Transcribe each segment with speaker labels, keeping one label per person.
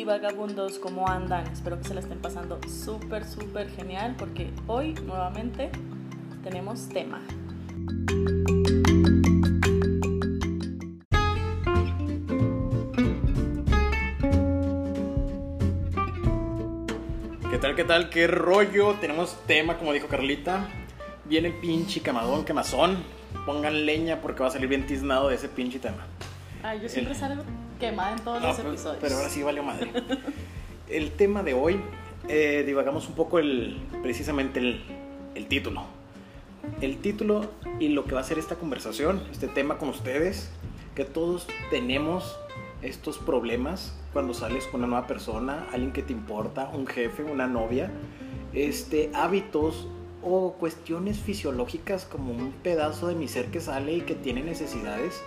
Speaker 1: divagabundos, ¿cómo andan? Espero que se la estén pasando súper, súper genial porque hoy nuevamente tenemos tema.
Speaker 2: ¿Qué tal, qué tal? ¿Qué rollo? Tenemos tema, como dijo Carlita. Viene pinche camadón, quemazón. Pongan leña porque va a salir bien tiznado de ese pinche tema.
Speaker 1: Ay, yo siempre salgo quemada en todos
Speaker 2: No,
Speaker 1: los
Speaker 2: pero-
Speaker 1: episodios.
Speaker 2: Pero ahora sí valió madre. El tema de hoy, eh, divagamos un poco el, precisamente el, el título. El título y lo que va a ser esta conversación, este tema con ustedes, que todos tenemos estos problemas cuando sales con una nueva persona, alguien que te importa, un jefe, una novia, este, hábitos o cuestiones fisiológicas como un pedazo de mi ser que sale y que tiene necesidades.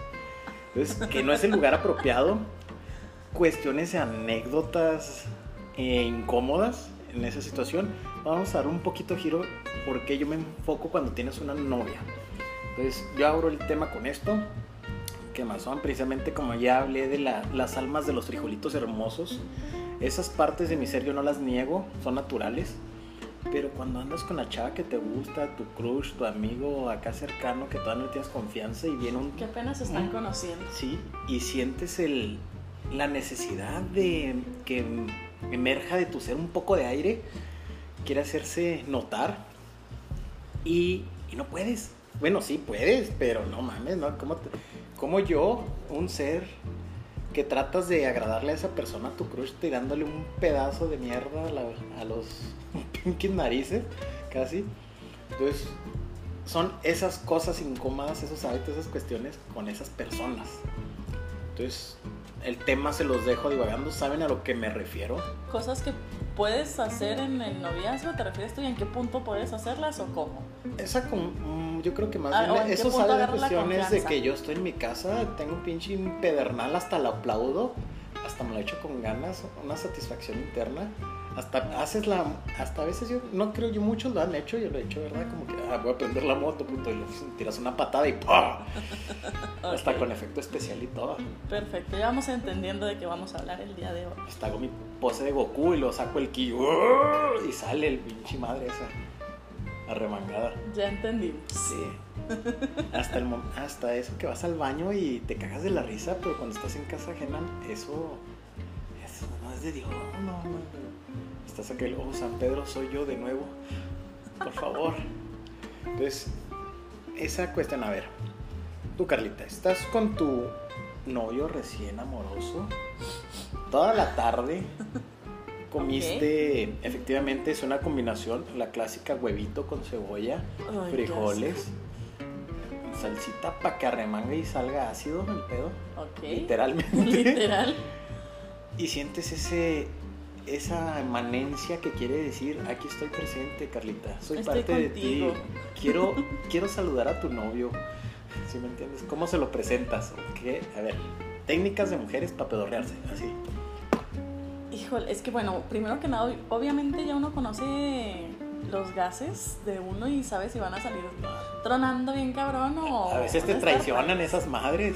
Speaker 2: Entonces, que no es el lugar apropiado. Cuestiones, anécdotas eh, incómodas en esa situación. Vamos a dar un poquito giro porque yo me enfoco cuando tienes una novia. Entonces, yo abro el tema con esto. Que más son precisamente como ya hablé de la- las almas de los frijolitos hermosos. Esas partes de mi ser yo no las niego, son naturales. Pero cuando andas con la chava que te gusta, tu crush, tu amigo acá cercano, que todavía no tienes confianza y viene un
Speaker 1: Que apenas se están conociendo.
Speaker 2: Sí, y sientes el, la necesidad de que emerja de tu ser un poco de aire, quiere hacerse notar y, y no puedes. Bueno, sí puedes, pero no mames, ¿no? ¿Cómo, te- cómo yo, un ser que tratas de agradarle a esa persona, a tu crush, tirándole un pedazo de mierda a, la- a los pinky narices, casi? Entonces, son esas cosas incómodas, esos hábitos, esas cuestiones con esas personas. Entonces, el tema se los dejo divagando, ¿saben a lo que me refiero?
Speaker 1: Cosas que puedes hacer en el noviazgo, ¿te refieres tú? ¿Y en qué punto puedes hacerlas o cómo?
Speaker 2: Esa mm, yo creo que más
Speaker 1: Ah, ¿o en
Speaker 2: bien
Speaker 1: qué
Speaker 2: eso sale de
Speaker 1: la
Speaker 2: cuestiones de que yo estoy en mi casa, tengo un pinche pedernal, hasta lo aplaudo, hasta me lo echo con ganas, una satisfacción interna. Hasta haces la, hasta a veces yo, no creo yo muchos lo han hecho, yo lo he hecho, ¿verdad? Como que, ah, voy a prender la moto, punto, y le tiras una patada y ¡pah! Hasta con efecto especial y todo.
Speaker 1: Perfecto, ya vamos entendiendo de qué vamos a hablar el día de hoy.
Speaker 2: Hasta hago mi pose de Goku y lo saco el ki y sale el pinche madre esa arremangada.
Speaker 1: Ya entendimos.
Speaker 2: Sí. Hasta, el, hasta eso que vas al baño y te cagas de la risa, pero cuando estás en casa ajena, eso, eso no es de Dios. No, no, no. Estás aquel, oh, San Pedro, soy yo de nuevo. Por favor. Entonces, esa cuestión, a ver. Tú, Carlita, estás con tu novio recién amoroso. Toda la tarde comiste, efectivamente, es una combinación, la clásica huevito con cebolla
Speaker 1: Ay,
Speaker 2: frijoles, salsita para que arremangue y salga ácido el pedo.
Speaker 1: Ok.
Speaker 2: literalmente.
Speaker 1: Literal.
Speaker 2: Y sientes ese esa emanencia que quiere decir, aquí estoy presente, Carlita, soy
Speaker 1: Estoy
Speaker 2: parte de ti. Quiero quiero saludar a tu novio. ¿Sí me entiendes? ¿Cómo se lo presentas? ¿Qué? A ver, técnicas de mujeres para pedorrearse, así.
Speaker 1: Híjole, es que bueno, primero que nada, obviamente ya uno conoce los gases de uno y sabe si van a salir tronando bien cabrón o...
Speaker 2: A veces te traicionan esas madres.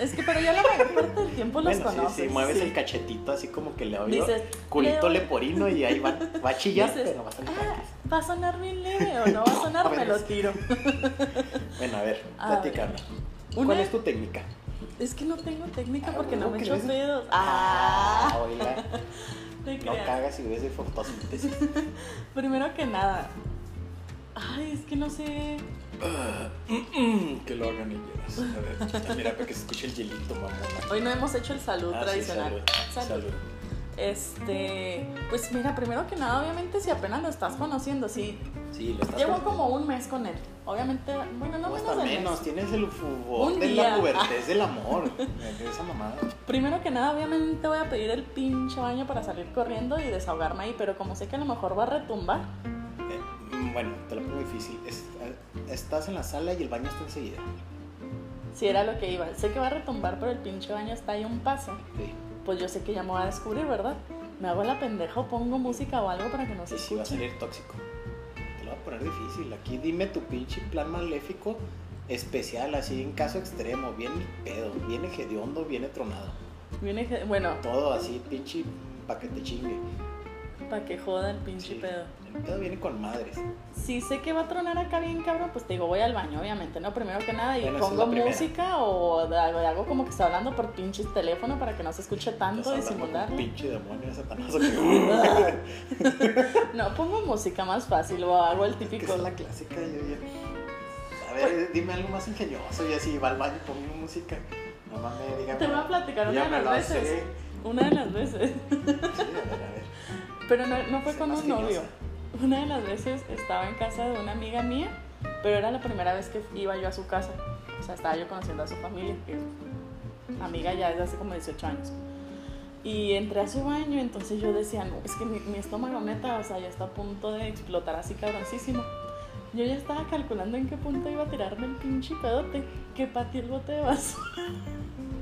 Speaker 1: Es que pero ya la mayor parte del tiempo los
Speaker 2: Bueno,
Speaker 1: conoces.
Speaker 2: sí, mueves
Speaker 1: sí.
Speaker 2: el cachetito así como que le oigo
Speaker 1: Dices,
Speaker 2: culito
Speaker 1: le-
Speaker 2: leporino y ahí va, va a chillar,
Speaker 1: Dices,
Speaker 2: pero va a salir
Speaker 1: "Ah, va a sonar bien leve o no va a sonar,
Speaker 2: A ver,
Speaker 1: me lo tiro.
Speaker 2: Bueno, a ver, platícame.
Speaker 1: Una-
Speaker 2: ¿Cuál es tu técnica?
Speaker 1: Es que no tengo técnica
Speaker 2: Ah,
Speaker 1: porque no
Speaker 2: ¿cómo
Speaker 1: me echo
Speaker 2: no es?
Speaker 1: pedos.
Speaker 2: Ah,
Speaker 1: Ah,
Speaker 2: oiga,
Speaker 1: te
Speaker 2: no
Speaker 1: creas.
Speaker 2: cagas y ves de fotosíntesis.
Speaker 1: Primero que nada. Ay, es que no sé.
Speaker 2: Que lo hagan ellos. A ver, mira, para que se escuche el hielito, mamona.
Speaker 1: Hoy no hemos hecho el salud
Speaker 2: Ah, sí,
Speaker 1: tradicional.
Speaker 2: salud, salud.
Speaker 1: Este, pues mira, primero que nada, obviamente si apenas lo estás conociendo, sí.
Speaker 2: Sí, lo estás
Speaker 1: Llevo como un mes con él. Obviamente, bueno, no
Speaker 2: No,
Speaker 1: menos
Speaker 2: hasta menos,
Speaker 1: mes.
Speaker 2: tienes el fútbol de la pubertad, del amor. esa mamada.
Speaker 1: Primero que nada, obviamente voy a pedir el pinche baño para salir corriendo y desahogarme ahí, pero como sé que a lo mejor va a retumbar,
Speaker 2: Eh, mm, bueno, te lo pongo difícil. Es- eh, estás en la sala y el baño está enseguida.
Speaker 1: si era lo que iba. Sé que va a retumbar, pero el pinche baño está ahí un paso.
Speaker 2: Sí.
Speaker 1: Pues yo sé que ya me va a descubrir, ¿verdad? Me hago la pendeja o pongo música o algo para que no se
Speaker 2: Sí, sí, va a
Speaker 1: escuche.
Speaker 2: salir tóxico. Te lo voy a poner difícil. Aquí dime tu pinche plan maléfico especial, así en caso extremo. Viene pedo, viene hediondo, viene tronado.
Speaker 1: Viene, bueno,
Speaker 2: Todo así, pinche, pa' que te chingue.
Speaker 1: para que joda el pinche
Speaker 2: Sí.
Speaker 1: pedo.
Speaker 2: Pedo viene con madres.
Speaker 1: Si sé que va a tronar acá bien cabrón, pues te digo, voy al baño, obviamente, ¿no? Primero que nada, y
Speaker 2: Bueno, es
Speaker 1: pongo música o hago, hago como que está hablando por pinches teléfono para que no se escuche tanto,
Speaker 2: con
Speaker 1: disimularlo.
Speaker 2: Pinche demonio, satanazo que...
Speaker 1: No, pongo música más fácil o hago el
Speaker 2: que
Speaker 1: típico.
Speaker 2: es la clásica. Yo, A ver, dime algo más ingenioso y así va al baño y pongo música. No mames, dígame.
Speaker 1: Te voy a platicar una de
Speaker 2: la
Speaker 1: las veces.
Speaker 2: sé.
Speaker 1: Una de las veces.
Speaker 2: Sí, a ver, a ver.
Speaker 1: Pero no, no fue con un novio.
Speaker 2: ingeniosa.
Speaker 1: Una de las veces estaba en casa de una amiga mía, pero era la primera vez que iba yo a su casa. O sea, estaba yo conociendo a su familia, que es amiga ya desde hace como 18 años. Y entré a su baño, entonces yo decía, no, es que mi, estómago neta, o sea, ya está a punto de explotar así cabroncísimo. Yo ya estaba calculando en qué punto iba a tirarme el pinche pedote, que pateé el bote de basura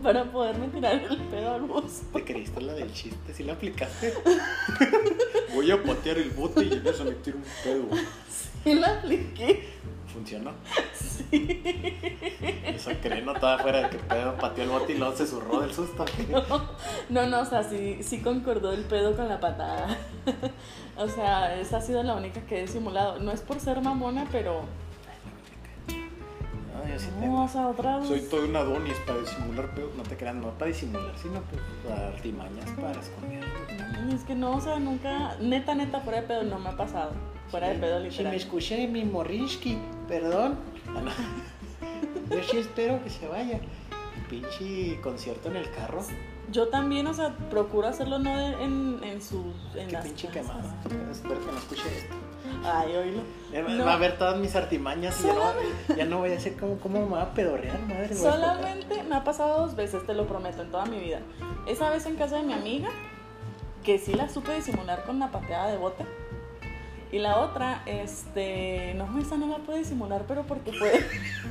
Speaker 1: para poderme tirar el pedo al bus.
Speaker 2: ¿Te creíste la del chiste? ¿Sí la aplicaste? Voy a patear el bote y en eso me tiro un pedo.
Speaker 1: Y la apliqué.
Speaker 2: ¿Funcionó?
Speaker 1: Sí.
Speaker 2: Esa no estaba fuera de que pedo pateó el bote y luego se zurró del susto.
Speaker 1: No, no, o sea, sí, sí concordó el pedo con la patada. O sea, esa ha sido la única que he simulado. No es por ser mamona, pero.
Speaker 2: No, yo sí
Speaker 1: No,
Speaker 2: tengo.
Speaker 1: o sea, otras.
Speaker 2: Soy todo un Adonis para disimular pedo. No te creas, no para disimular, sino pues para artimañas para esconder.
Speaker 1: Es que no, o sea, nunca. Neta, neta, fuera de pedo no me ha pasado. Fuera de pedo,
Speaker 2: Si me
Speaker 1: literal.
Speaker 2: escuché mi Morinsky, perdón. Ah. Yo sí espero que se vaya. Pinche concierto en el carro.
Speaker 1: Yo también, o sea, procuro hacerlo no de- en, en sus. En
Speaker 2: Qué
Speaker 1: las
Speaker 2: pinche
Speaker 1: casas.
Speaker 2: quemada. Espero que no escuche esto.
Speaker 1: Ay, oílo. No.
Speaker 2: Va a ver todas mis artimañas y ya no, ya no voy a hacer como, cómo me va a pedorrear, madre.
Speaker 1: Solamente me ha pasado dos veces, te lo prometo, en toda mi vida. Esa vez en casa de mi amiga, que sí la supe disimular con la pateada de bote. Y la otra, este, no, esa no la pude disimular, pero porque fue,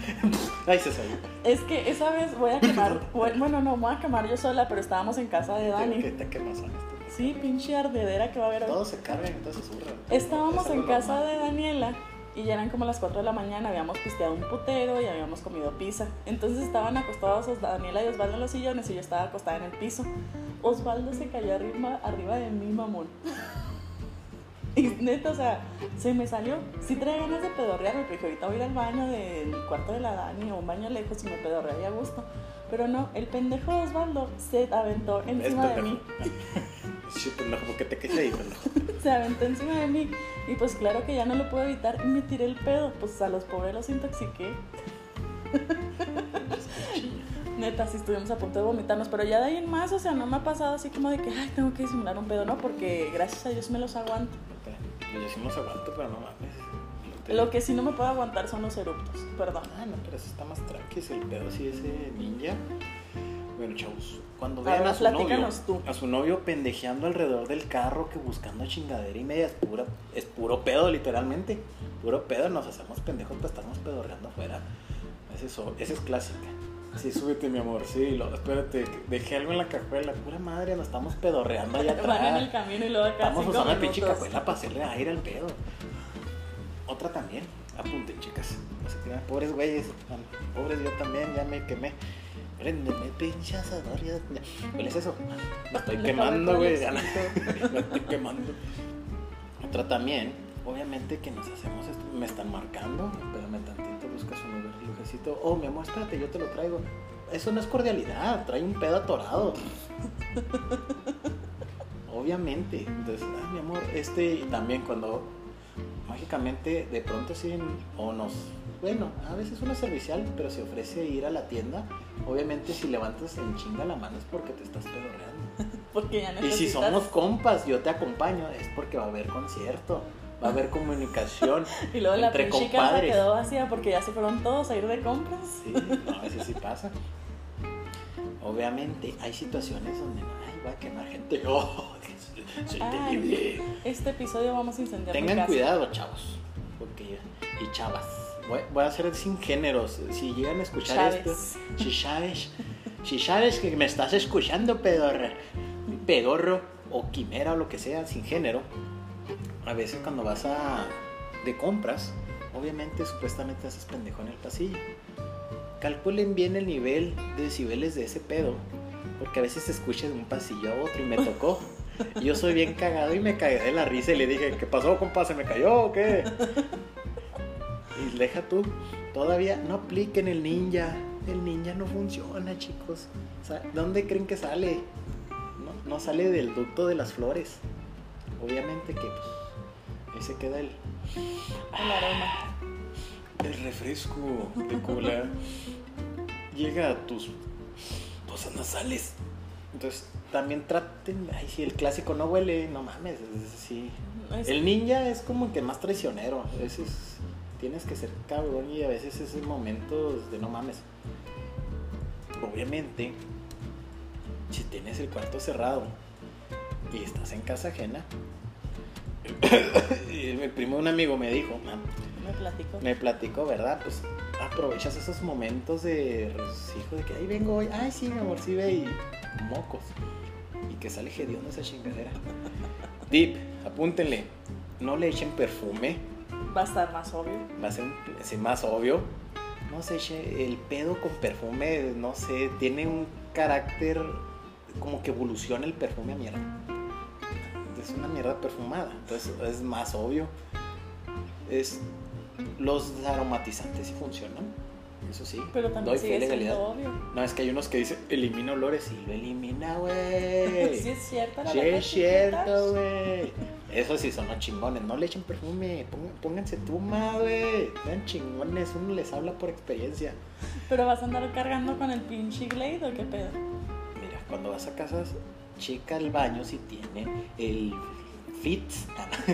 Speaker 2: Ay, se salió.
Speaker 1: es que esa vez voy a quemar, bu- bueno, no, me voy a quemar yo sola, pero estábamos en casa de
Speaker 2: ¿Qué
Speaker 1: Dani.
Speaker 2: te quemas son estos?
Speaker 1: Sí, pinche ardedera que va a haber hoy.
Speaker 2: Todos se cargan, todos se zurran.
Speaker 1: Estábamos
Speaker 2: Es
Speaker 1: en casa
Speaker 2: normal.
Speaker 1: de Daniela y ya eran como las 4 de la mañana, habíamos pisteado un putero y habíamos comido pizza. Entonces estaban acostados Os- Daniela y Osvaldo en los sillones y yo estaba acostada en el piso. Osvaldo se cayó arriba, arriba de mí, mamón. Y neta, o sea, se me salió. Sí traía ganas de pedorrear, porque dije, ahorita voy a ir al baño del cuarto de la Dani o un baño lejos y me pedorrearía a gusto. Pero no, el pendejo de Osvaldo se aventó encima de mí.
Speaker 2: Sí, pendejo, ¿por qué te quejas ahí, pendejo?
Speaker 1: se aventó encima de mí y pues claro que ya no lo pude evitar y me tiré el pedo, pues a los pobres los intoxiqué. Neta, sí estuvimos a punto de vomitarnos, pero ya de ahí en más, o sea, no me ha pasado así como de que, ay, tengo que disimular un pedo, no, porque gracias a Dios me los aguanto.
Speaker 2: Yo sí los aguanto, pero no mames.
Speaker 1: Lo que sí no me puedo aguantar son los eruptos, perdón.
Speaker 2: Ah, no, pero eso está más tranqui, es el pedo sí ese ninja. Cuando
Speaker 1: A
Speaker 2: vean
Speaker 1: ver,
Speaker 2: a su novio,
Speaker 1: tú.
Speaker 2: a su novio pendejeando alrededor del carro que buscando chingadera y media, es, pura, es puro pedo literalmente. Puro pedo, nos hacemos pendejos para estarnos pedorreando afuera. Es eso, esa es clásica. Sí, súbete mi amor, sí, lo, espérate, dejé algo en la cajuela, pura madre, nos estamos pedorreando allá atrás.
Speaker 1: Van en el camino y luego acá
Speaker 2: Estamos usando la pinche cajuela para hacerle aire al pedo. Otra también. Apunten, chicas. No se crean. Pobres güeyes. Pobres yo también, ya me quemé. Préndeme, pinche asador. ¿Cuál es eso? Me estoy quemando, güey. Me estoy quemando. Otra también. Obviamente que nos hacemos esto. Me están marcando. Espérame tantito, buscas un lugar lujecito. Oh, mi amor, espérate, yo te lo traigo. Eso no es cordialidad. Trae un pedo atorado. Obviamente. Entonces, ah, mi amor, este y también cuando mágicamente de pronto sí o nos bueno, a veces una servicial, pero se ofrece ir a la tienda. Obviamente si levantas en chinga la mano es porque te estás pedorreando.
Speaker 1: Porque ya
Speaker 2: Y
Speaker 1: necesitas...
Speaker 2: si somos compas, yo te acompaño, es porque va a haber concierto, va a haber comunicación
Speaker 1: Y luego la
Speaker 2: entre
Speaker 1: casa
Speaker 2: compadres.
Speaker 1: quedó vacía porque ya se fueron todos a ir de compras.
Speaker 2: Sí, no, a veces sí pasa. Obviamente hay situaciones donde ay, va a quemar gente. Oh, soy
Speaker 1: Ay,
Speaker 2: terrible.
Speaker 1: Este episodio vamos a incendiar mi
Speaker 2: Tengan
Speaker 1: casa.
Speaker 2: cuidado, chavos. Porque, y chavas. Voy, voy a hacer sin géneros. Si llegan a escuchar
Speaker 1: Chávez.
Speaker 2: esto, si sabes, si sabes que me estás escuchando, pedorro, pedorro o quimera o lo que sea, sin género, a veces cuando vas a de compras, obviamente supuestamente haces pendejo en el pasillo. Calculen bien el nivel de decibeles de ese pedo. Porque a veces se escucha de un pasillo a otro y me tocó. Y yo soy bien cagado y me cagué de la risa y le dije, ¿qué pasó, compa? ¿Se me cayó o qué? Y deja tú, todavía no apliquen el ninja. El ninja no funciona, chicos. O sea, ¿Dónde creen que sale? No, no sale del ducto de las flores. Obviamente que pues, ahí se queda el,
Speaker 1: El aroma.
Speaker 2: el refresco de cola. Llega a tus fosas nasales. Entonces, también traten. Ay, si el clásico no huele, no mames. es- sí.
Speaker 1: Es-
Speaker 2: El ninja es como que más traicionero. A veces tienes que ser cabrón y a veces es en momentos de no mames. Obviamente, si tienes el cuarto cerrado y estás en casa ajena, y el primo un amigo me dijo, "Man,
Speaker 1: Me platico.
Speaker 2: me platicó, ¿verdad? Pues aprovechas esos momentos de regocijo de que ahí vengo hoy, ay sí, mi amor, sí ve y mocos. Y que sale hediondo esa chingadera. Tip, apúntenle, no le echen perfume,
Speaker 1: Va a estar más obvio.
Speaker 2: va a ser sí, más obvio. No eche el pedo con perfume, no sé, tiene un carácter como que evoluciona el perfume a mierda. Es una mierda perfumada, entonces es más obvio. Es los aromatizantes sí funcionan, eso sí.
Speaker 1: Pero también
Speaker 2: doy fe
Speaker 1: sigue
Speaker 2: legalidad.
Speaker 1: obvio.
Speaker 2: No, es que hay unos que dicen elimina olores y lo elimina, güey.
Speaker 1: Sí es cierto la
Speaker 2: Sí, es cierto, güey. Eso sí son los chingones. No le echen perfume. Pónganse tuma, güey. Sean chingones. Uno les habla por experiencia.
Speaker 1: Pero vas a andar cargando con el pinche Glade o qué pedo.
Speaker 2: Mira, cuando vas a casas, checa el baño si tiene el fit,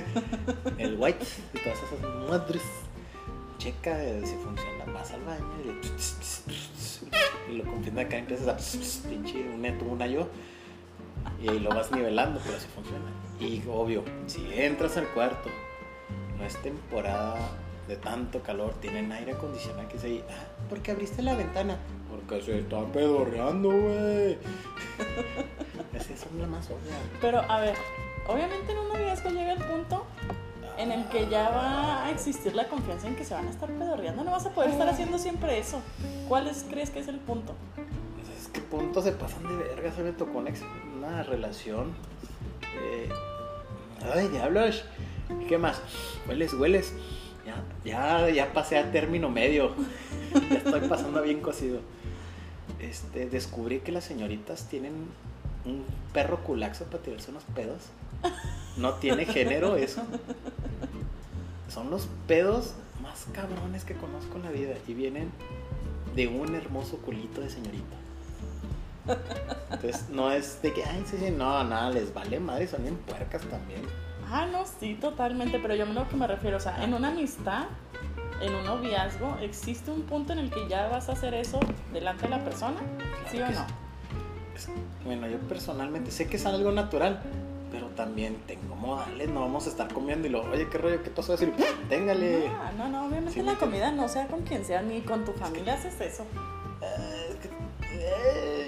Speaker 2: el white y todas esas madres. Checa eh, si funciona. Vas al baño y, y lo confiende acá. Empiezas a pinche una tú, una yo. Y ahí lo vas nivelando, pero así funciona. Y obvio, si entras al cuarto, no es temporada de tanto calor, tienen aire acondicionado que se ahí. Ah, ¿por qué abriste la ventana? Porque se está pedorreando, güey. Esa es la más obvia.
Speaker 1: Pero a ver, obviamente en un noviazgo llega el punto en el que ya va a existir la confianza en que se van a estar pedorreando. No vas a poder estar haciendo siempre eso. ¿Cuál es- crees que es el punto?
Speaker 2: Es que puntos se pasan de verga. Se me tocó una, relación. eh, ay, diablos. ¿Qué más? Hueles, hueles. Ya, ya, ya pasé a término medio. ya estoy pasando bien cocido. Este, descubrí que las señoritas tienen un perro culaxo para tirarse unos pedos. No tiene género eso. Son los pedos más cabrones que conozco en la vida y vienen de un hermoso culito de señorita. Entonces no es de que, ay, sí, sí, no, nada, les vale madre, son bien puercas también.
Speaker 1: Ah, no, sí, totalmente. Pero yo a lo que me refiero, o sea, en una amistad, en un noviazgo, ¿existe un punto en el que ya vas a hacer eso delante de la persona? ¿Sí
Speaker 2: Claro
Speaker 1: o
Speaker 2: que
Speaker 1: no?
Speaker 2: Es- bueno, yo personalmente sé que es algo natural, pero también tengo modales, no vamos a estar comiendo y luego, oye, qué rollo, qué pasó, decir, téngale.
Speaker 1: No, no, obviamente
Speaker 2: Sí,
Speaker 1: la comida no sea con quien sea, ni con tu familia haces eso.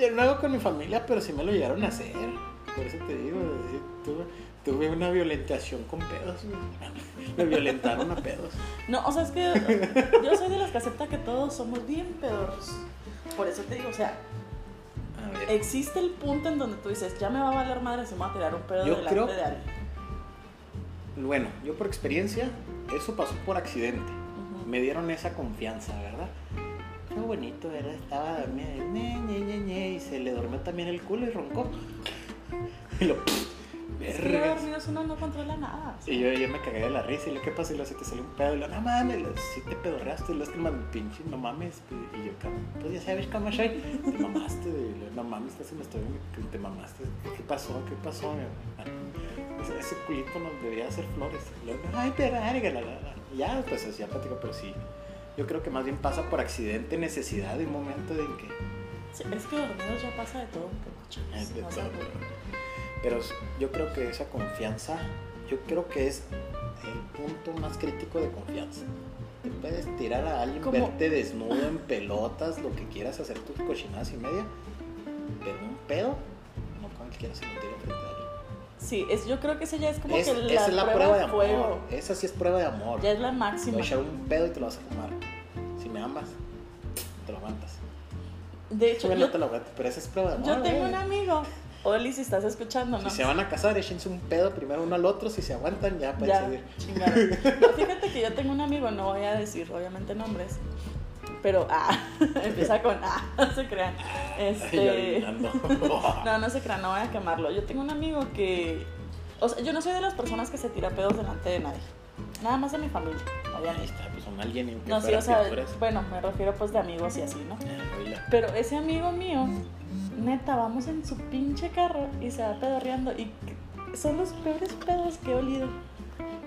Speaker 2: Yo no hago con mi familia, pero sí me lo llegaron a hacer. Por eso te digo, tuve, tuve una violentación con pedos. Me violentaron a pedos.
Speaker 1: No, o sea, es que yo soy de las que acepta que todos somos bien pedorros. Por eso te digo, o sea, existe el punto en donde tú dices, ya me va a valer madre si me voy a tirar un pedo
Speaker 2: Yo
Speaker 1: delante
Speaker 2: creo-
Speaker 1: de alguien.
Speaker 2: Bueno, yo por experiencia, eso pasó por accidente. Me dieron esa confianza, ¿verdad? Bonito, ¿verdad? Estaba dormida, ñe, ñe, ñe, y se le durmió también el culo y roncó. Y lo, vergas.
Speaker 1: dormidos uno no controla nada.
Speaker 2: Y yo, yo me cagué de la risa y lo que pasa y lo se te salió un pedo y lo, no mames, lo, sí te pedorreaste, lo es que pinche, no mames. Y yo, "Cabrón, pues ya sabes cómo soy, te mamaste, y lo, no mames, estás en la historia, que te mamaste, ¿qué pasó? ¿Qué pasó? Ese, ese culito nos debería hacer flores. Y luego, Ay, pero verga, la, la, la". Y Ya, pues hacía plática, pero sí. Yo creo que más bien pasa por accidente, necesidad de un momento en que
Speaker 1: Sí, es que dormidos ya pasa de todo un poco, chavos.
Speaker 2: de
Speaker 1: No
Speaker 2: todo. Pero yo creo que esa confianza, yo creo que es el punto más crítico de confianza. Te puedes tirar a alguien,
Speaker 1: Como-
Speaker 2: verte desnudo en pelotas, lo que quieras, hacer tus cochinadas y media, pero un pedo, no cualquiera se lo tira frente a alguien.
Speaker 1: Sí, es, yo creo que esa ya es como
Speaker 2: Es,
Speaker 1: que la,
Speaker 2: esa es la
Speaker 1: prueba,
Speaker 2: prueba de
Speaker 1: de
Speaker 2: amor.
Speaker 1: fuego.
Speaker 2: Esa sí es prueba de amor.
Speaker 1: Ya es la
Speaker 2: Te
Speaker 1: máxima.
Speaker 2: voy a echar un pedo y te lo vas a fumar.
Speaker 1: De hecho, yo,
Speaker 2: te lo pero esa es prueba de amor,
Speaker 1: yo tengo un amigo. Oli, si estás escuchando, ¿no?
Speaker 2: Si se van a casar, échense un pedo primero uno al otro. Si se aguantan, ya pueden
Speaker 1: Ya, chingada. No, fíjate que yo tengo un amigo, no voy a decir obviamente nombres, pero ah, empieza con ah, no se crean. Este, no, no se crean, no voy a quemarlo. Yo tengo un amigo que, o sea, yo no soy de las personas que se tira pedos delante de nadie, nada más de mi familia,
Speaker 2: Ahí
Speaker 1: obviamente.
Speaker 2: está, pues un alguien que
Speaker 1: No, sí, o sea, bueno, me refiero pues de amigos y así, ¿no?
Speaker 2: Ah.
Speaker 1: Pero ese amigo mío, neta, vamos en su pinche carro y se va pedorreando. Y son los peores pedos que he olido.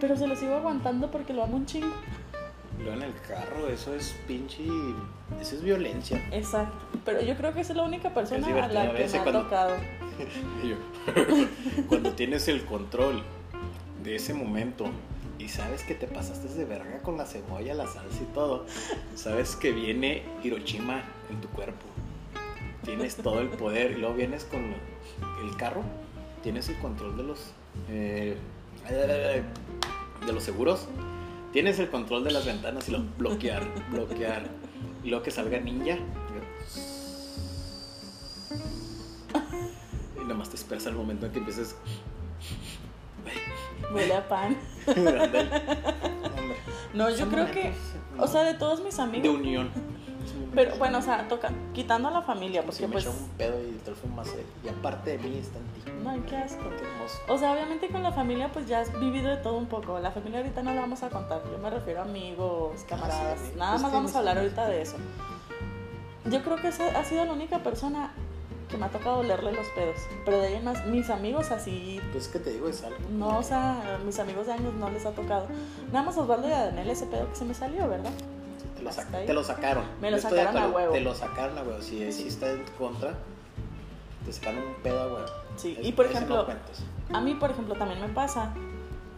Speaker 1: Pero se los sigo aguantando porque lo amo un chingo.
Speaker 2: Luego en el carro, eso es pinche. Eso es violencia.
Speaker 1: Exacto. Pero yo creo que es la única persona a la que me ha
Speaker 2: cuando-
Speaker 1: tocado.
Speaker 2: Cuando tienes el control de ese momento y sabes que te pasaste de verga con la cebolla, la salsa y todo, sabes que viene Hiroshima en tu cuerpo. Tienes todo el poder y luego vienes con el carro, tienes el control de los eh, de los seguros, tienes el control de las ventanas y lo bloquear, bloquear y luego que salga ninja. Y nomás te esperas al momento en que empieces
Speaker 1: Huele a pan. No, yo creo que,
Speaker 2: momentos,
Speaker 1: o sea, de todos mis
Speaker 2: de
Speaker 1: amigos.
Speaker 2: unión.
Speaker 1: Pero bueno, o sea, toca, quitando a la familia,
Speaker 2: porque
Speaker 1: porque
Speaker 2: me
Speaker 1: pues.
Speaker 2: echó un pedo y te lo fumas él. Y aparte de mí está en ti.
Speaker 1: No, qué asco.
Speaker 2: Qué hermoso.
Speaker 1: O sea, obviamente con la familia pues ya has vivido de todo un poco. La familia ahorita no la vamos a contar. Yo me refiero a amigos, camaradas.
Speaker 2: sí.
Speaker 1: Nada
Speaker 2: Pues
Speaker 1: más vamos a hablar ahorita de eso. Yo creo que esa ha sido la única persona que me ha tocado olerle los pedos. Pero de ahí en más, mis amigos así,
Speaker 2: Pues que te digo, es algo.
Speaker 1: no, o sea, mis amigos de años no les ha tocado. Nada más Osvaldo y a Daniel ese pedo que se me salió, ¿verdad?
Speaker 2: Sí, te, lo saca- te lo sacaron.
Speaker 1: Me lo sacaron a
Speaker 2: acuerdo,
Speaker 1: huevo.
Speaker 2: Te lo sacaron a huevo. Si,
Speaker 1: Sí.
Speaker 2: está en contra, te sacaron un pedo a huevo.
Speaker 1: Sí,
Speaker 2: Ese-
Speaker 1: y por
Speaker 2: no
Speaker 1: ejemplo. A mí, por ejemplo, también me pasa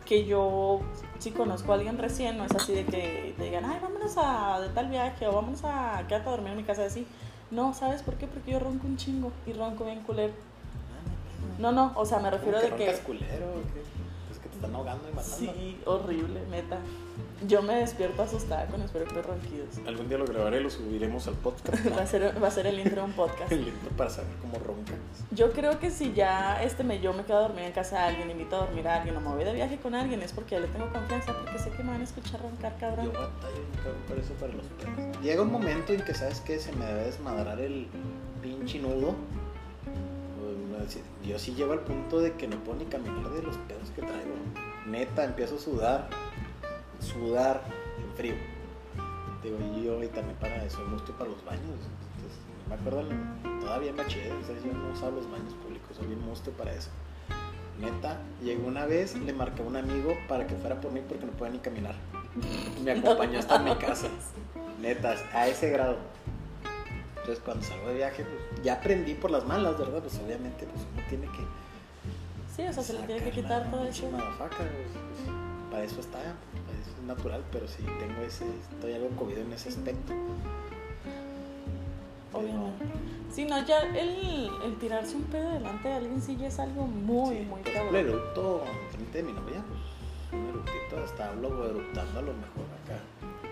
Speaker 1: que yo, si conozco a alguien recién, no es así de que te digan, ay, vámonos a de tal viaje o vámonos a quedarte a dormir en mi casa así. No, ¿sabes por qué? Porque yo ronco un chingo y ronco bien culero. No, no, o sea, me refiero
Speaker 2: ¿Cómo
Speaker 1: de que...
Speaker 2: culero o qué? Pues que te están ahogando y matando.
Speaker 1: Sí, horrible, neta. Yo me despierto asustada con los propios ronquidos.
Speaker 2: Algún día lo grabaré y lo subiremos al podcast.
Speaker 1: Va a ser, va a ser el intro de un podcast.
Speaker 2: El intro para saber cómo roncas.
Speaker 1: Yo creo que si ya este me, yo me quedo a dormir en casa de alguien, invito a dormir a alguien o me voy de viaje con alguien, es porque ya le tengo confianza, porque sé que me van a escuchar roncar,
Speaker 2: Yo
Speaker 1: cabrón.
Speaker 2: batallo cabrón por eso para los pedos. Llega un momento en que sabes que se me debe desmadrar el pinche nudo. Yo sí llego al punto de que no puedo ni caminar de los pedos que traigo. Neta, empiezo a sudar, sudar en frío. Digo, yo y también para eso me gusta para los baños. Entonces, me acuerdo todavía en bachiller, o sea, yo no usaba los baños públicos, soy bien musto para eso. Neta, llegó una vez, le marqué a un amigo para que fuera por mí porque no podía ni caminar. Me acompañó hasta mi casa. Neta, a ese grado. Entonces cuando salgo de viaje, pues ya aprendí por las malas, ¿verdad? Pues obviamente pues uno tiene que...
Speaker 1: Sí, o sea, se le tiene que quitar todo eso.
Speaker 2: motherfucker, pues, pues, para eso está, natural, pero sí tengo ese, estoy algo cogido en ese aspecto.
Speaker 1: Obviamente. Sí, no, ya el, el tirarse un pedo delante de alguien sí ya es algo muy,
Speaker 2: Sí,
Speaker 1: muy
Speaker 2: por
Speaker 1: cabrón.
Speaker 2: ejemplo, eructo frente de mi novia, pues un eructito, hasta hablo eructando a lo mejor acá.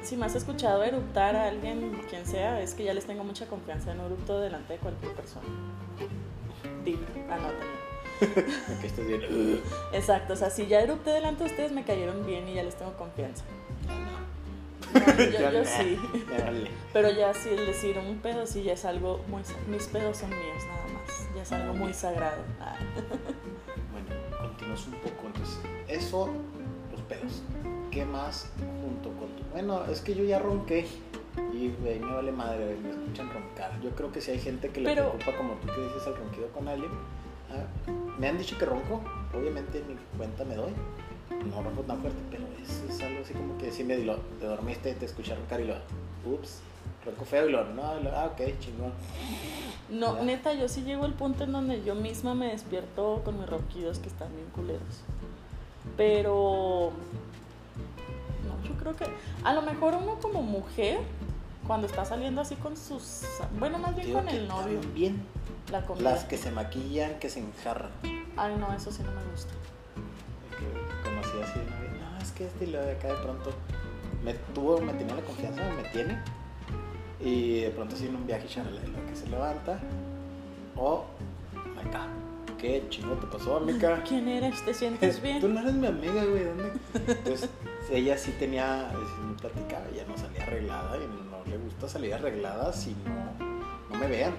Speaker 1: Si me has escuchado eructar a alguien, quien sea, es que ya les tengo mucha confianza en eructo delante de cualquier persona. Dime, anótalo.
Speaker 2: Aquí estás bien.
Speaker 1: Exacto, o sea, si ya erupté delante de ustedes me cayeron bien y ya les tengo confianza. No, yo, yo sí. Pero ya sí, el decir un pedo sí ya es algo muy... Mis pedos son míos nada más. Ya es algo muy sagrado. Ah.
Speaker 2: Bueno, continuamos un poco. Entonces, eso, los pedos. ¿Qué más junto con tu.? Bueno, es que yo ya ronqué. Y güey, me vale madre, me escuchan roncar. Yo creo que si hay gente que le
Speaker 1: Pero-
Speaker 2: preocupa, como tú que dices, el ronquido con alguien. Ah, me han dicho que ronco. Obviamente, en mi cuenta me doy. No ronco tan fuerte, pero eso es algo así como que si me lo, te dormiste te escuché roncar y lo. Ups, ronco feo y lo. No, lo, ah, ok, chingón.
Speaker 1: No, neta, yo sí llego al punto en donde yo misma me despierto con mis ronquidos que están bien culeros. Pero. No, yo creo que. A lo mejor uno como mujer, cuando está saliendo así con sus. Bueno, más bien
Speaker 2: Digo
Speaker 1: con el novio,
Speaker 2: también
Speaker 1: la comida.
Speaker 2: las que se maquillan, que se enjarran.
Speaker 1: Ay, no, eso sí no me gusta.
Speaker 2: conocí así una vez, no, es que este y luego de acá de pronto me tuvo, me tenía la confianza, me tiene, Y de pronto así en un viaje lo que se levanta. O acá. ¿Qué chingo te pasó, amiga?
Speaker 1: ¿Quién eres? ¿Te sientes bien?
Speaker 2: Tú no eres mi amiga, güey. ¿Dónde? Entonces, ella sí tenía, me platicaba, ella no salía arreglada y no le gusta salir arreglada si no, no me vean.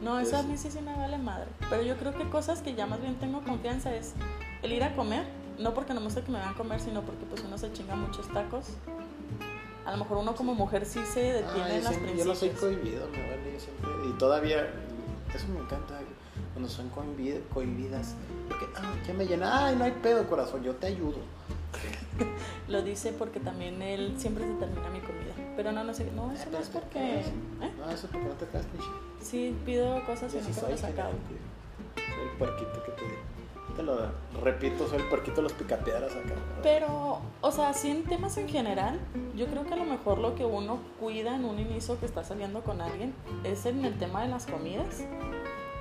Speaker 1: No, eso a mí sí, sí me vale madre. Pero yo creo que cosas que ya más bien tengo confianza es el ir a comer. No porque no me gusta que me vean comer, sino porque pues uno se chinga muchos tacos. A lo mejor uno como mujer sí se detiene en las
Speaker 2: principios. Yo no soy cohibido, me vale, yo siempre. Y todavía, eso me encanta, cuando son cohibidas. Porque, ah, ya me llena, ay, no hay pedo, corazón, yo te ayudo.
Speaker 1: Lo dice porque también él siempre se termina mi comida. Pero no, no sé, no, eso no es porque. ¿eh?
Speaker 2: No, eso es porque no te quedas
Speaker 1: Sí, pido cosas y no se las acabo.
Speaker 2: Soy el puerquito que te te lo repito, soy el puerquito de los picapiedras acá.
Speaker 1: Pero, o sea, sí en temas en general, yo creo que a lo mejor lo que uno cuida en un inicio que está saliendo con alguien es en el tema de las comidas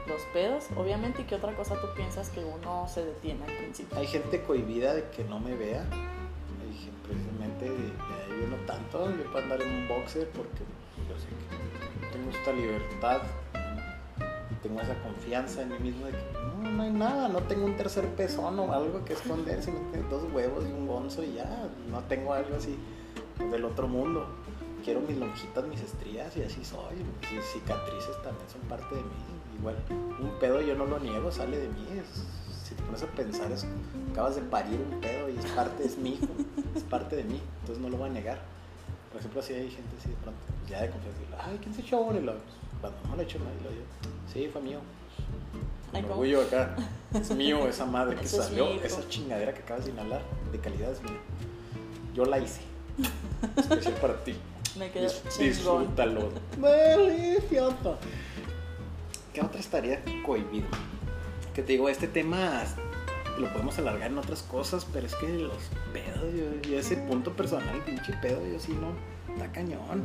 Speaker 1: los pedos, obviamente, ¿y qué otra cosa tú piensas que uno se detiene al principio?
Speaker 2: Hay gente cohibida de que no me vea. Precisamente de, uno tanto. Yo puedo andar en un boxer porque yo sé que tengo esta libertad, tengo esa confianza en mí mismo de que no, no hay nada, no tengo un tercer pezón o algo que esconder, sino tengo dos huevos y un gonzo y ya, no tengo algo así del otro mundo. Quiero mis lonjitas, mis estrías y así soy. Mis cicatrices también son parte de mí igual, un pedo yo no lo niego, sale de mí. si te pones a pensar, es, acabas de parir un pedo y es parte, es mi es parte de mí, entonces no lo voy a negar. Por ejemplo, si hay gente así de pronto, pues, ya de confianza, ay, ¿quién se echó uno? Y lo, cuando no lo he hecho nadie, lo yo, sí, fue mío. Me orgullo acá, es mío esa madre que salió, esa chingadera que acabas de inhalar, de calidad es mía. Yo la hice, especial para ti.
Speaker 1: Me quedo
Speaker 2: Disfrútalo. Delicioso. ¿Qué otra estaría cohibido? Que te digo, este tema lo podemos alargar en otras cosas, pero es que los pedos, yo, ese punto personal, pinche pedo, yo sí no, está cañón.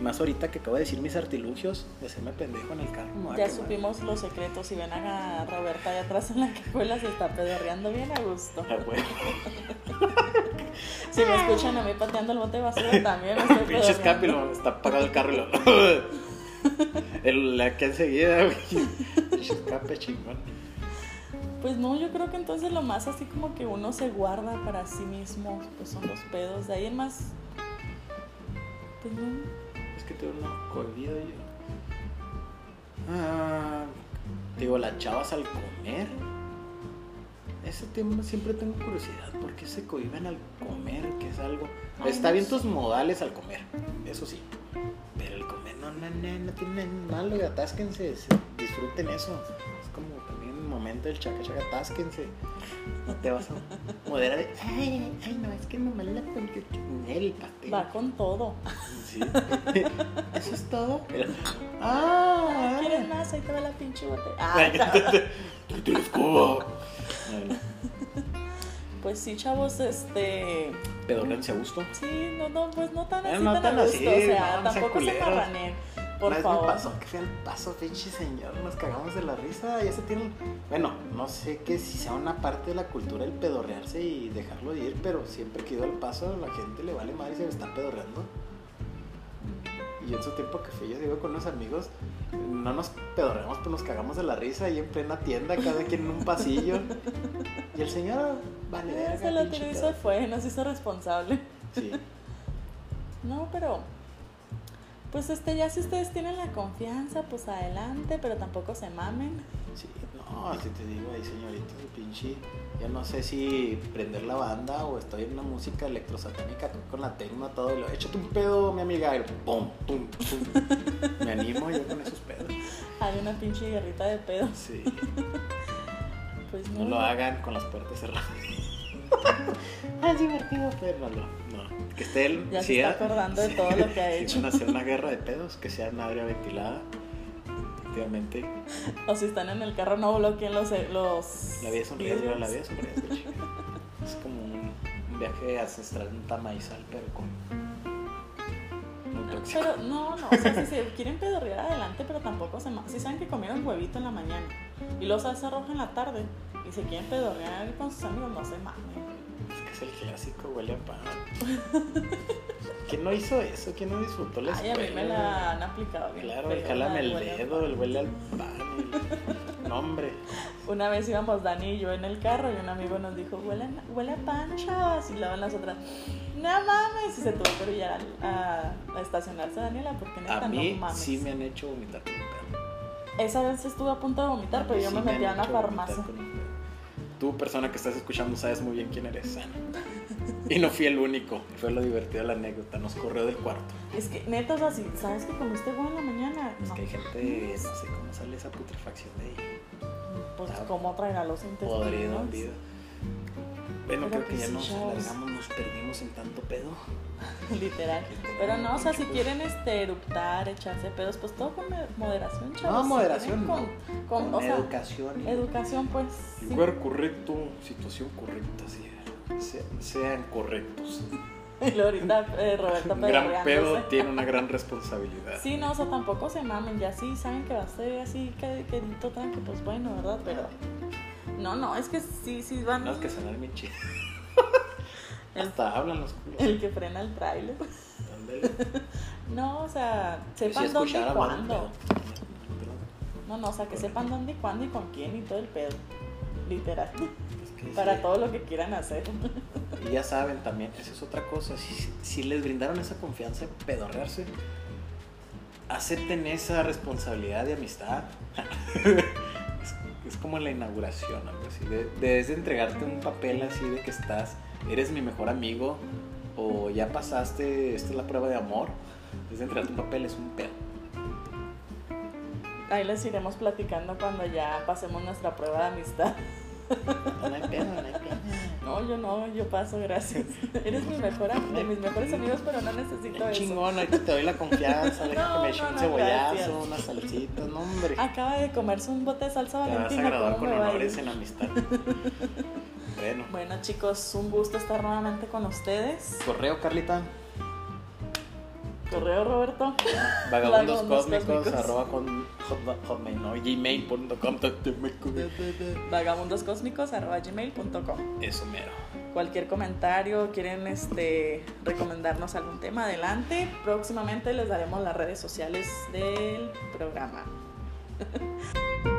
Speaker 2: Más ahorita que acabo de decir mis artilugios de hacerme pendejo en el carro.
Speaker 1: ya supimos los secretos y ven a Roberta allá atrás en la cajuela, se está pedorreando bien a gusto. Ah, bueno. si me escuchan a mí pateando el bote de basura también me estoy
Speaker 2: Pinche escape, está apagado el carro y lo... el, la que enseguida, Escape chingón.
Speaker 1: Pues no, yo creo que entonces lo más así como que uno se guarda para sí mismo, pues son los pedos. De ahí en más. Pues no.
Speaker 2: Es que tengo una cohibido yo. Ah, digo, las chavas al comer. Ese tema siempre tengo curiosidad. ¿Por qué se cohiben al comer? Que es algo. Está bien tus modales al comer, eso sí no, no, no tienen malo, atásquense, disfruten eso. Momento del chaca chaca, atásquense. No te vas a moderar de, ay, ay, no, es que me mala el pastel.
Speaker 1: Va con todo.
Speaker 2: Sí. Eso es todo. ah,
Speaker 1: ¿quieres más? Ahí te va la pinche botella. Ah,
Speaker 2: tú tienes cubo.
Speaker 1: Pues sí, chavos, este.
Speaker 2: ¿Pedorrense a gusto?
Speaker 1: Sí, no, no, pues no tan eh, así, no tan, a gusto. o sea, tampoco se marraneen. Por Una favor.
Speaker 2: me pasó que fue al paso, pinche señor, nos cagamos de la risa. Ya se tiene. Bueno, no sé que si sea una parte de la cultura el pedorrearse y dejarlo ir, pero siempre que ido al paso, la gente le vale madre y se le está pedorreando. Y yo en su tiempo que fui, yo digo con unos amigos, no nos pedorreamos, pues nos cagamos de la risa ahí en plena tienda, cada quien en un pasillo. Y el señor, vale,
Speaker 1: verga, se lo tiró y se fue, nos hizo responsable.
Speaker 2: Sí.
Speaker 1: no, pero pues este ya si ustedes tienen la confianza, pues adelante, pero tampoco se mamen.
Speaker 2: Sí, no, así te digo ahí señorita, pinche, ya no sé si prender la banda o estoy en una música electrosatánica con la tecno todo y lo échate un pedo, mi amiga, y pum, pum, pum. Me animo yo con esos pedos.
Speaker 1: Hay una pinche guerrita de pedos.
Speaker 2: Sí. pues no. No lo hagan con las puertas cerradas.
Speaker 1: Es divertido,
Speaker 2: pero no, no. Que esté él.
Speaker 1: Ya se está acordando de todo lo que ha hecho.
Speaker 2: Si van a hacer una guerra de pedos, que sea área ventilada. Efectivamente.
Speaker 1: O si están en el carro, no bloqueen los. los
Speaker 2: la vida un riesgo, la vida es un riesgo. es como un, viaje ancestral, un tamaizal, pero con.
Speaker 1: Pero no, no, o sea, si se quieren pedorrear adelante, pero tampoco se. Si saben que comieron huevito en la mañana y los hace rojo en la tarde y se quieren pedorrear con sus amigos, no se mamen.
Speaker 2: Es el clásico, huele a pan. ¿Quién no hizo eso? ¿Quién no disfrutó la
Speaker 1: Ay, a mí me
Speaker 2: escuela?
Speaker 1: la han aplicado bien.
Speaker 2: Claro, el jálame el
Speaker 1: a
Speaker 2: dedo,
Speaker 1: pan.
Speaker 2: el huele al pan. el- No, hombre.
Speaker 1: Una vez íbamos Dani y yo en el carro y un amigo nos dijo, huele, a- huele a pan, chavas. Y luego las otras, no mames. Y se tuvo que orillar a, a- a estacionarse Daniela porque neta
Speaker 2: A mí
Speaker 1: no mames.
Speaker 2: sí me han hecho vomitar con pedo.
Speaker 1: Esa vez estuve a punto de vomitar,
Speaker 2: A
Speaker 1: pero yo
Speaker 2: sí
Speaker 1: me metí a
Speaker 2: han
Speaker 1: una farmacia.
Speaker 2: Tú, persona que estás escuchando, sabes muy bien quién eres. Y no fui el único. Fue lo divertido de la anécdota. Nos corrió del cuarto.
Speaker 1: Es que neta, o sea, si sabes que comiste huevo en la mañana,
Speaker 2: Es
Speaker 1: no.
Speaker 2: que hay gente, no sé cómo sale esa putrefacción de ahí.
Speaker 1: Pues
Speaker 2: Está
Speaker 1: cómo traerá los intestinos.
Speaker 2: Podrido, hundido. Bueno,
Speaker 1: Pero
Speaker 2: creo que
Speaker 1: que
Speaker 2: ya
Speaker 1: sí,
Speaker 2: nos
Speaker 1: chavos.
Speaker 2: alargamos, nos perdimos en tanto pedo.
Speaker 1: Literal. Pero no, o sea, si quieren este, eruptar, echarse pedos, pues todo con moderación, chavos.
Speaker 2: No,
Speaker 1: Si
Speaker 2: moderación,
Speaker 1: quieren
Speaker 2: no.
Speaker 1: Con, con, o sea,
Speaker 2: educación. y
Speaker 1: educación, pues. sí.
Speaker 2: Lugar correcto, situación correcta, sí. Se- sean correctos.
Speaker 1: Y ahorita eh, Roberto
Speaker 2: gran pedo tiene una gran responsabilidad.
Speaker 1: Sí, no, o sea, tampoco se mamen, ya sí saben que va a ser así, que quedito tranqui, pues bueno, ¿verdad? Pero. No, no, es que sí, sí van.
Speaker 2: No es que sonar bien chido.
Speaker 1: El-
Speaker 2: Hasta hablan los culos.
Speaker 1: El que frena el trailer. No, o sea, sepan dónde y cuándo. No, no, o sea, que sepan dónde y cuándo y con quién y todo el pedo. Literal.
Speaker 2: Es que
Speaker 1: Para
Speaker 2: sí.
Speaker 1: todo lo que quieran hacer.
Speaker 2: Y ya saben también, esa es otra cosa. Si, si les brindaron esa confianza pedorrearse, acepten esa responsabilidad de amistad. como la inauguración, algo así. De, de entregarte un papel así de que estás, eres mi mejor amigo, o ya pasaste, esta es la prueba de amor. Debes de entregarte un papel, es un pedo.
Speaker 1: Ahí les iremos platicando cuando ya pasemos nuestra prueba de amistad.
Speaker 2: No hay pedo, no hay pedo.
Speaker 1: No, yo no, yo paso, gracias. Eres mi mejor de mis mejores amigos, pero no necesito eso.
Speaker 2: chingón, ahorita te doy la confianza, deja
Speaker 1: No,
Speaker 2: que me
Speaker 1: no,
Speaker 2: eche un
Speaker 1: no,
Speaker 2: cebollazo,
Speaker 1: gracias.
Speaker 2: unas salsitas, no hombre.
Speaker 1: Acaba de comerse un bote de salsa
Speaker 2: Te vas a
Speaker 1: valentina,
Speaker 2: graduar
Speaker 1: ¿cómo
Speaker 2: con honores en amistad. bueno,
Speaker 1: Bueno, chicos, un gusto estar nuevamente con ustedes.
Speaker 2: correo, Carlita.
Speaker 1: Correo, Roberto.
Speaker 2: Vagabundos
Speaker 1: Vagabundos
Speaker 2: cósmicos,
Speaker 1: cósmicos.
Speaker 2: arroba con hot- hotmail, no, gmail.com.
Speaker 1: Vagabundoscósmicos arroba gmail.com.
Speaker 2: Eso mero.
Speaker 1: Cualquier comentario, quieren este, recomendarnos algún tema, adelante. Próximamente les daremos las redes sociales del programa.